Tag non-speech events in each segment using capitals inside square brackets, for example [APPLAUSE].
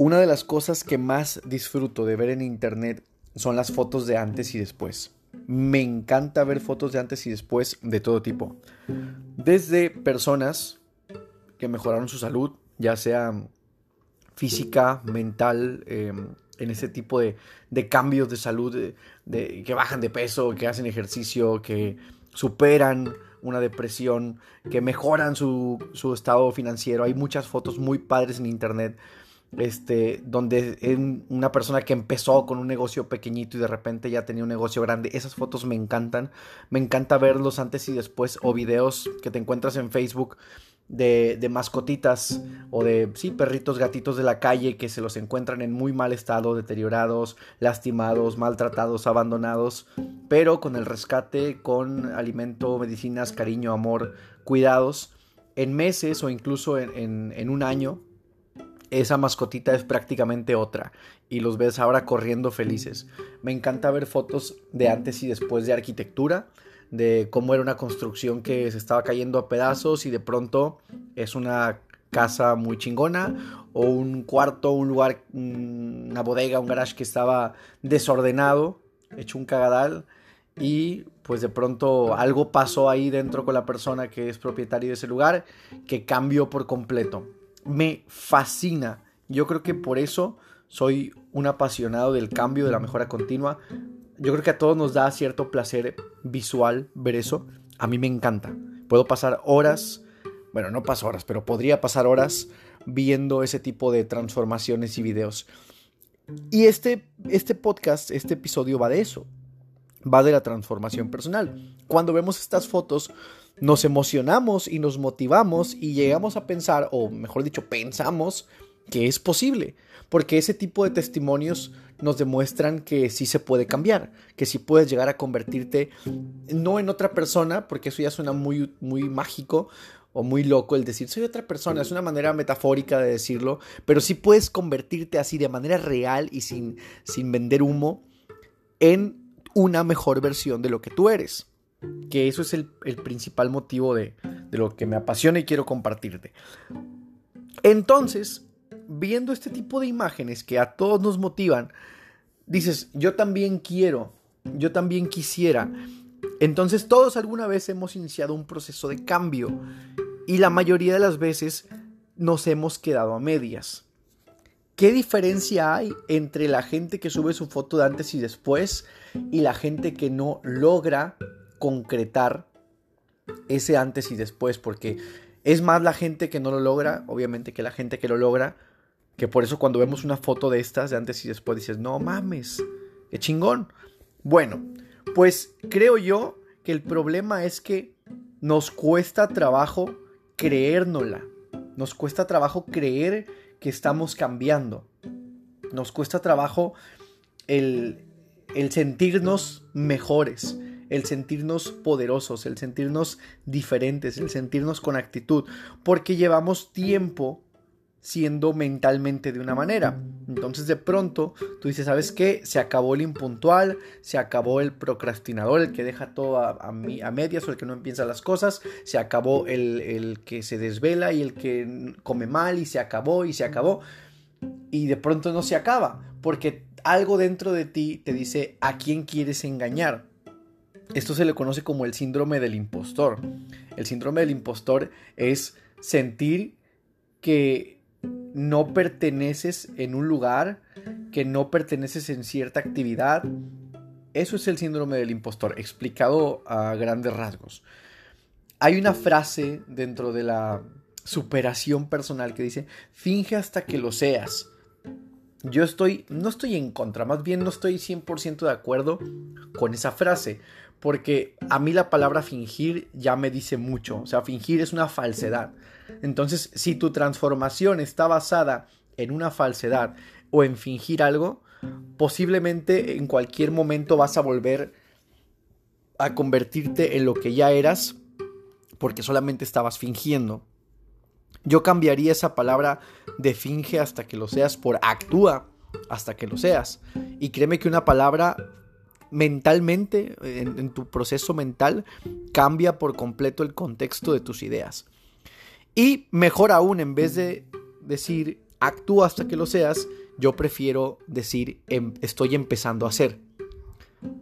Una de las cosas que más disfruto de ver en internet son las fotos de antes y después. Me encanta ver fotos de antes y después de todo tipo. Desde personas que mejoraron su salud, ya sea física, mental, em, en ese tipo de, cambios de salud, que bajan de peso, que hacen ejercicio, que superan una depresión, que mejoran su estado financiero. Hay muchas fotos muy padres en internet este, donde una persona que empezó con un negocio pequeñito y de repente ya tenía un negocio grande. Esas fotos me encantan. Me encanta verlos antes y después o videos que te encuentras en Facebook de, de, mascotitas o de, sí, perritos, gatitos de la calle que se los encuentran en muy mal estado, deteriorados, lastimados, maltratados, abandonados, pero con el rescate, con alimento, medicinas, cariño, amor, cuidados, en meses o incluso en, en un año esa mascotita es prácticamente otra y los ves ahora corriendo felices. Me encanta ver fotos de antes y después de arquitectura, de cómo era una construcción que se estaba cayendo a pedazos y de pronto es una casa muy chingona o un cuarto, un lugar, una bodega, un garage que estaba desordenado, hecho un cagadal y pues de pronto algo pasó ahí dentro con la persona que es propietario de ese lugar que cambió por completo me fascina. Yo creo que por eso soy un apasionado del cambio, de la mejora continua. Yo creo que a todos nos da cierto placer visual ver eso. A mí me encanta. Puedo pasar horas, bueno, no paso horas, pero podría pasar horas viendo ese tipo de transformaciones y videos. Y este, este podcast, este episodio va de eso. Va de la transformación personal. Cuando vemos estas fotos, nos emocionamos y nos motivamos y llegamos a pensar, o mejor dicho, pensamos que es posible, porque ese tipo de testimonios nos demuestran que sí se puede cambiar, que sí puedes llegar a convertirte no en otra persona, porque eso ya suena muy, muy mágico o muy loco el decir soy otra persona, es una manera metafórica de decirlo, pero sí puedes convertirte así de manera real y sin, sin vender humo en una mejor versión de lo que tú eres que eso es el, principal motivo de, de lo que me apasiona y quiero compartirte. Entonces, viendo este tipo de imágenes que a todos nos motivan, dices, yo también quiero, yo también quisiera. Entonces todos alguna vez hemos iniciado un proceso de cambio y la mayoría de las veces nos hemos quedado a medias. ¿Qué diferencia hay entre la gente que sube su foto de antes y después y la gente que no logra concretar ese antes y después, porque es más la gente que no lo logra, obviamente, que la gente que lo logra, que por eso cuando vemos una foto de estas, de antes y después, dices, no mames, qué chingón. Bueno, pues creo yo que el problema es que nos cuesta trabajo creérnosla, nos cuesta trabajo creer que estamos cambiando, nos cuesta trabajo el, el sentirnos mejores, el sentirnos poderosos, el sentirnos diferentes, el sentirnos con actitud, porque llevamos tiempo siendo mentalmente de una manera. Entonces de pronto tú dices, ¿sabes qué? Se acabó el impuntual, se acabó el procrastinador, el que deja todo a, a, medias o el que no empieza las cosas, se acabó el, el que se desvela y el que come mal y se acabó y se acabó. Y de pronto no se acaba, porque algo dentro de ti te dice a quién quieres engañar. Esto se le conoce como el síndrome del impostor. El síndrome del impostor es sentir que no perteneces en un lugar, que no perteneces en cierta actividad. Eso es el síndrome del impostor, explicado a grandes rasgos. Hay una frase dentro de la superación personal que dice, finge hasta que lo seas. Yo estoy, no estoy en contra, más bien no estoy 100% de acuerdo con esa frase, porque a mí la palabra fingir ya me dice mucho, o sea, fingir es una falsedad. Entonces, si tu transformación está basada en una falsedad o en fingir algo, posiblemente en cualquier momento vas a volver a convertirte en lo que ya eras porque solamente estabas fingiendo. Yo cambiaría esa palabra de finge hasta que lo seas por actúa hasta que lo seas. Y créeme que una palabra mentalmente, en, tu proceso mental, cambia por completo el contexto de tus ideas. Y mejor aún, en vez de decir actúa hasta que lo seas, yo prefiero decir em, estoy empezando a hacer.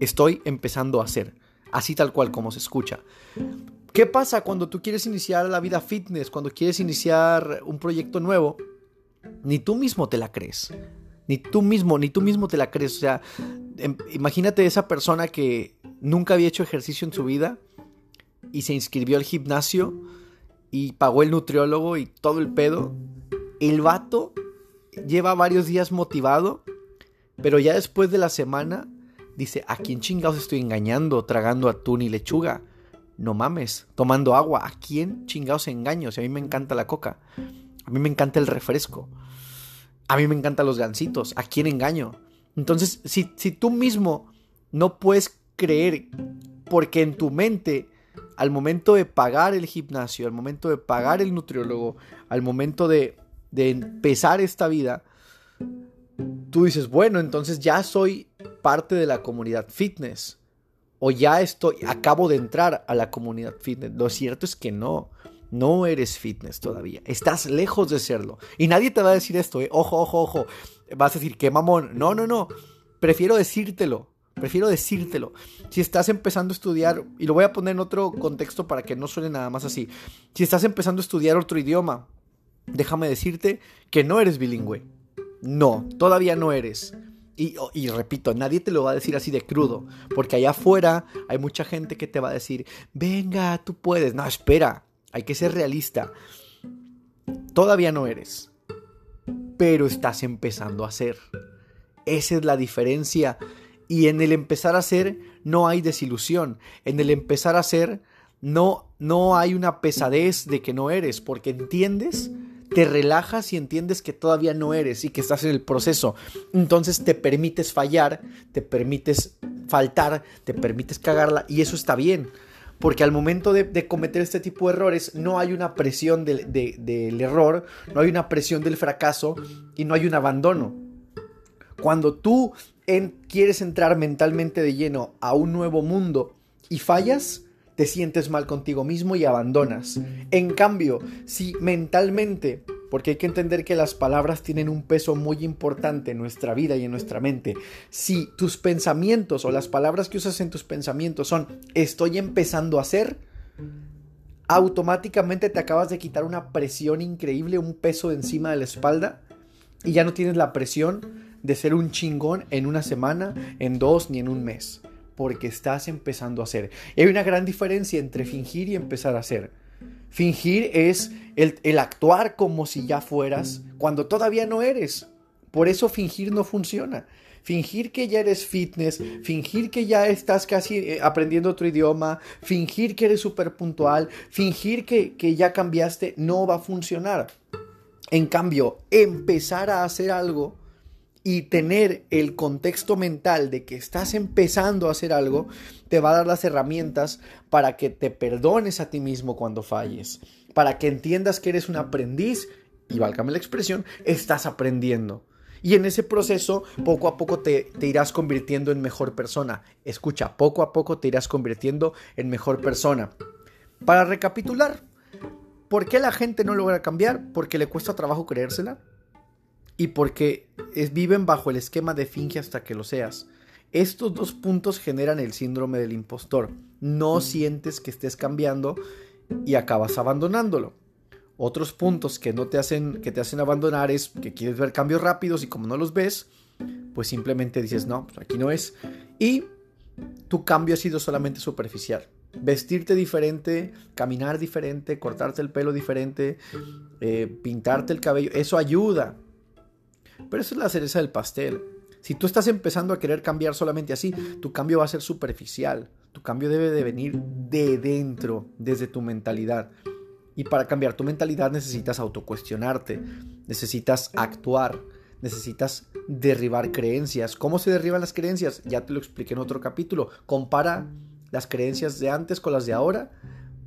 Estoy empezando a hacer. Así tal cual como se escucha. ¿Qué pasa cuando tú quieres iniciar la vida fitness, cuando quieres iniciar un proyecto nuevo? Ni tú mismo te la crees. Ni tú mismo, ni tú mismo te la crees. O sea, imagínate esa persona que nunca había hecho ejercicio en su vida y se inscribió al gimnasio y pagó el nutriólogo y todo el pedo. El vato lleva varios días motivado, pero ya después de la semana dice, ¿a quién chingados estoy engañando tragando atún y lechuga? No mames, tomando agua, ¿a quién chingados engaño? Si a mí me encanta la coca, a mí me encanta el refresco, a mí me encantan los gansitos, ¿a quién engaño? Entonces, si, tú mismo no puedes creer porque en tu mente al momento de pagar el gimnasio, al momento de pagar el nutriólogo, al momento de, de empezar esta vida, tú dices, bueno, entonces ya soy parte de la comunidad fitness. O ya estoy, acabo de entrar a la comunidad fitness. Lo cierto es que no. No eres fitness todavía. Estás lejos de serlo. Y nadie te va a decir esto, ¿eh? Ojo, ojo, ojo. Vas a decir, qué mamón. No, no, no. Prefiero decírtelo. Prefiero decírtelo. Si estás empezando a estudiar, y lo voy a poner en otro contexto para que no suene nada más así. Si estás empezando a estudiar otro idioma, déjame decirte que no eres bilingüe. No, todavía no eres. Y, y, repito, nadie te lo va a decir así de crudo, porque allá afuera hay mucha gente que te va a decir, venga, tú puedes. No, espera, hay que ser realista. Todavía no eres, pero estás empezando a ser. Esa es la diferencia y en el empezar a hacer no hay desilusión. En el empezar a hacer no, no hay una pesadez de que no eres, porque entiendes, te relajas y entiendes que todavía no eres y que estás en el proceso. Entonces te permites fallar, te permites faltar, te permites cagarla y eso está bien. Porque al momento de, cometer este tipo de errores no hay una presión del error, no hay una presión del fracaso y no hay un abandono. Cuando tú quieres entrar mentalmente de lleno a un nuevo mundo y fallas, te sientes mal contigo mismo y abandonas. En cambio, si mentalmente, porque hay que entender que las palabras tienen un peso muy importante en nuestra vida y en nuestra mente, si tus pensamientos o las palabras que usas en tus pensamientos son estoy empezando a hacer, automáticamente te acabas de quitar una presión increíble, un peso encima de la espalda y ya no tienes la presión de ser un chingón en una semana, en dos ni en un mes, porque estás empezando a hacer. hay una gran diferencia entre fingir y empezar a hacer. Fingir es el, actuar como si ya fueras cuando todavía no eres. Por eso fingir no funciona. Fingir que ya eres fitness, fingir que ya estás casi eh, aprendiendo otro idioma, fingir que eres súper puntual, fingir que, que ya cambiaste, no va a funcionar. En cambio, empezar a hacer algo y tener el contexto mental de que estás empezando a hacer algo, te va a dar las herramientas para que te perdones a ti mismo cuando falles, para que entiendas que eres un aprendiz y, válgame la expresión, estás aprendiendo. Y en ese proceso, poco a poco te, irás convirtiendo en mejor persona. Escucha, poco a poco te irás convirtiendo en mejor persona. Para recapitular, ¿por qué la gente no logra cambiar? Porque le cuesta trabajo creérsela y porque viven bajo el esquema de finge hasta que lo seas. Estos dos puntos generan el síndrome del impostor. No sientes que estés cambiando y acabas abandonándolo. Otros puntos que no te hacen que te hacen abandonar es que quieres ver cambios rápidos y como no los ves, pues simplemente dices, "No, pues aquí no es." Y tu cambio ha sido solamente superficial. Vestirte diferente, caminar diferente, cortarte el pelo diferente, eh, pintarte el cabello, eso ayuda, pero eso es la cereza del pastel. Si tú estás empezando a querer cambiar solamente así, tu cambio va a ser superficial. Tu cambio debe de venir de dentro, desde tu mentalidad. Y para cambiar tu mentalidad necesitas autocuestionarte, necesitas actuar, necesitas derribar creencias. ¿Cómo se derriban las creencias? Ya te lo expliqué en otro capítulo. Compara las creencias de antes con las de ahora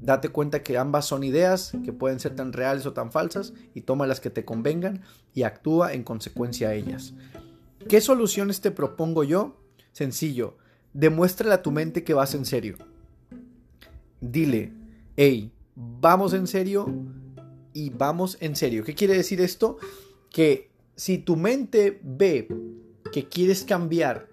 Date cuenta que ambas son ideas que pueden ser tan reales o tan falsas y toma las que te convengan y actúa en consecuencia a ellas. ¿Qué soluciones te propongo yo? Sencillo, demuéstrale a tu mente que vas en serio. Dile, hey, vamos en serio y vamos en serio. ¿Qué quiere decir esto? que si tu mente ve que quieres cambiar,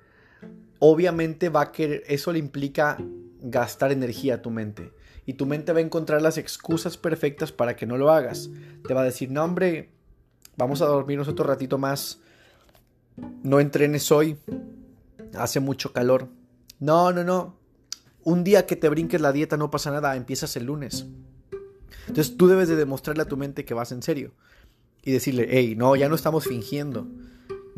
obviamente va a querer, eso le implica gastar energía a tu mente. Y tu mente va a encontrar las excusas perfectas para que no lo hagas. Te va a decir, no hombre, vamos a dormirnos otro ratito más. No entrenes hoy. Hace mucho calor. No, no, no. Un día que te brinques la dieta no pasa nada. Empiezas el lunes. Entonces tú debes de demostrarle a tu mente que vas en serio. Y decirle, hey, no, ya no estamos fingiendo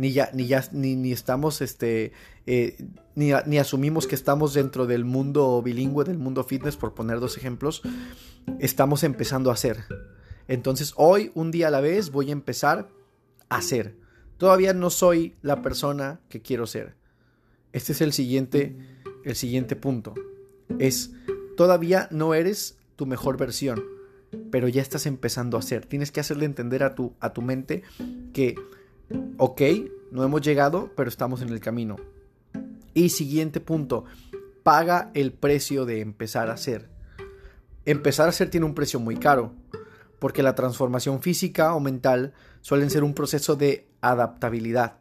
ni ya, ni ya, ni, estamos, este, eh, ni, ni, asumimos que estamos dentro del mundo bilingüe, del mundo fitness, por poner dos ejemplos, estamos empezando a hacer. Entonces hoy, un día a la vez, voy a empezar a hacer. Todavía no soy la persona que quiero ser. Este es el siguiente, el siguiente punto. Es, todavía no eres tu mejor versión, pero ya estás empezando a hacer. Tienes que hacerle entender a tu, a tu mente que ok, no hemos llegado, pero estamos en el camino. Y siguiente punto, paga el precio de empezar a hacer. Empezar a hacer tiene un precio muy caro, porque la transformación física o mental suelen ser un proceso de adaptabilidad.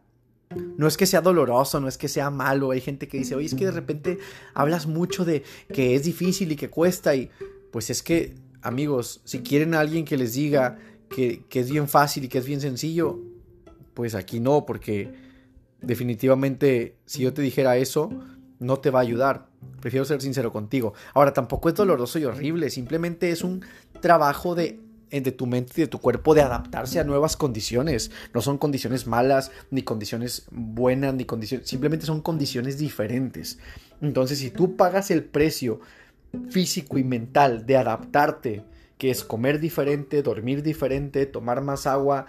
No es que sea doloroso, no es que sea malo. Hay gente que dice, oye, es que de repente hablas mucho de que es difícil y que cuesta. Y pues es que, amigos, si quieren a alguien que les diga que es bien fácil y que es bien sencillo, pues aquí no, porque definitivamente si yo te dijera eso, no te va a ayudar. Prefiero ser sincero contigo. Ahora, tampoco es doloroso y horrible, simplemente es un trabajo de de tu mente y de tu cuerpo de adaptarse a nuevas condiciones. No son condiciones malas, ni condiciones buenas, ni condiciones, simplemente son condiciones diferentes. Entonces, si tú pagas el precio físico y mental de adaptarte que es comer diferente, dormir diferente, tomar más agua,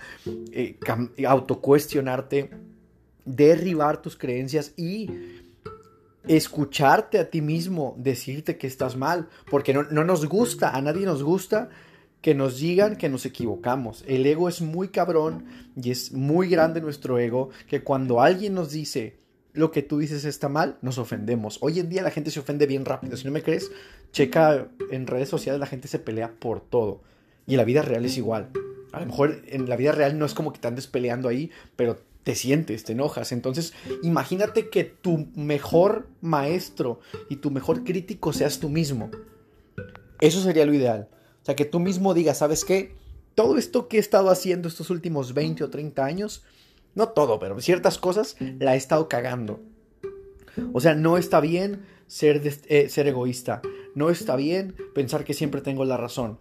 eh, autocuestionarte, derribar tus creencias y escucharte a ti mismo, decirte que estás mal, porque no, no nos gusta, a nadie nos gusta que nos digan que nos equivocamos. El ego es muy cabrón y es muy grande nuestro ego que cuando alguien nos dice lo que tú dices está mal, nos ofendemos. Hoy en día la gente se ofende bien rápido. Si no me crees, checa en redes sociales, la gente se pelea por todo. Y la vida real es igual. A lo mejor en la vida real no es como que te andes peleando ahí, pero te sientes, te enojas. Entonces, imagínate que tu mejor maestro y tu mejor crítico seas tú mismo. Eso sería lo ideal. O sea, que tú mismo digas, ¿sabes qué? Todo esto que he estado haciendo estos últimos 20 o 30 años, no todo, pero ciertas cosas la he estado cagando. O sea, no está bien ser, eh, ser egoísta. No está bien pensar que siempre tengo la razón.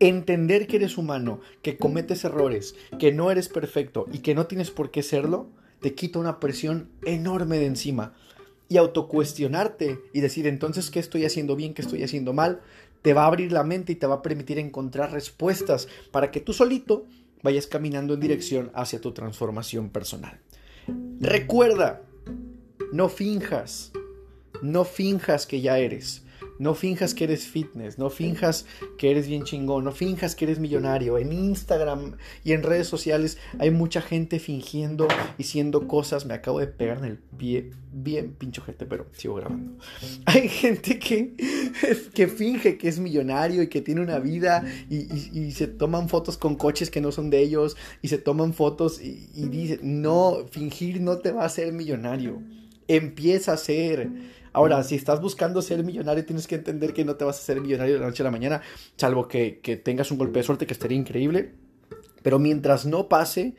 Entender que eres humano, que cometes errores, que no eres perfecto y que no tienes por qué serlo, te quita una presión enorme de encima. Y autocuestionarte y decir entonces qué estoy haciendo bien, qué estoy haciendo mal, te va a abrir la mente y te va a permitir encontrar respuestas para que tú solito vayas caminando en dirección hacia tu transformación personal. Recuerda, no finjas, no finjas que ya eres. No finjas que eres fitness, no finjas que eres bien chingón, no finjas que eres millonario. En Instagram y en redes sociales hay mucha gente fingiendo y siendo cosas. Me acabo de pegar en el pie, bien pincho gente, pero sigo grabando. [LAUGHS] Hay gente que, que finge que es millonario y que tiene una vida y, se toman fotos con coches que no son de ellos y se toman fotos y, y dicen, no, fingir no te va a hacer millonario. Empieza a ser Ahora, si estás buscando ser millonario, tienes que entender que no te vas a ser millonario de la noche a la mañana, salvo que, tengas un golpe de suerte que estaría increíble. Pero mientras no pase,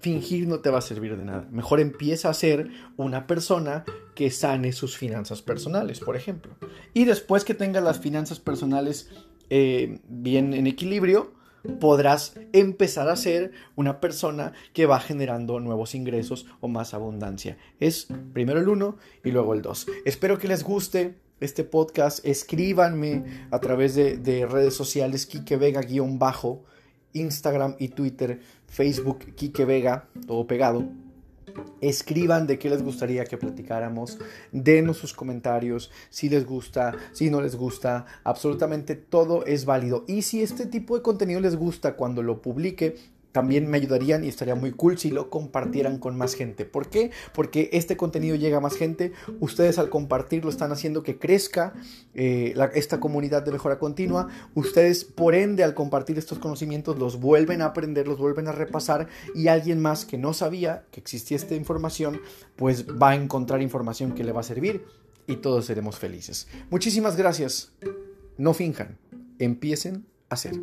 fingir no te va a servir de nada. Mejor empieza a ser una persona que sane sus finanzas personales, por ejemplo. Y después que tenga las finanzas personales eh, bien en equilibrio, podrás empezar a ser una persona que va generando nuevos ingresos o más abundancia. Es primero el uno y luego el dos. Espero que les guste este podcast. Escríbanme a través de, redes sociales Kike Vega-bajo, Instagram y Twitter, Facebook Kike Vega, todo pegado. Escriban de qué les gustaría que platicáramos, denos sus comentarios, si les gusta, si no les gusta, absolutamente todo es válido. Y si este tipo de contenido les gusta cuando lo publique, también me ayudarían y estaría muy cool si lo compartieran con más gente. ¿Por qué? Porque este contenido llega a más gente. Ustedes al compartirlo están haciendo que crezca eh, esta comunidad de mejora continua. Ustedes, por ende, al compartir estos conocimientos, los vuelven a aprender, los vuelven a repasar y alguien más que no sabía que existía esta información, pues va a encontrar información que le va a servir y todos seremos felices. Muchísimas gracias. No finjan, empiecen a hacer.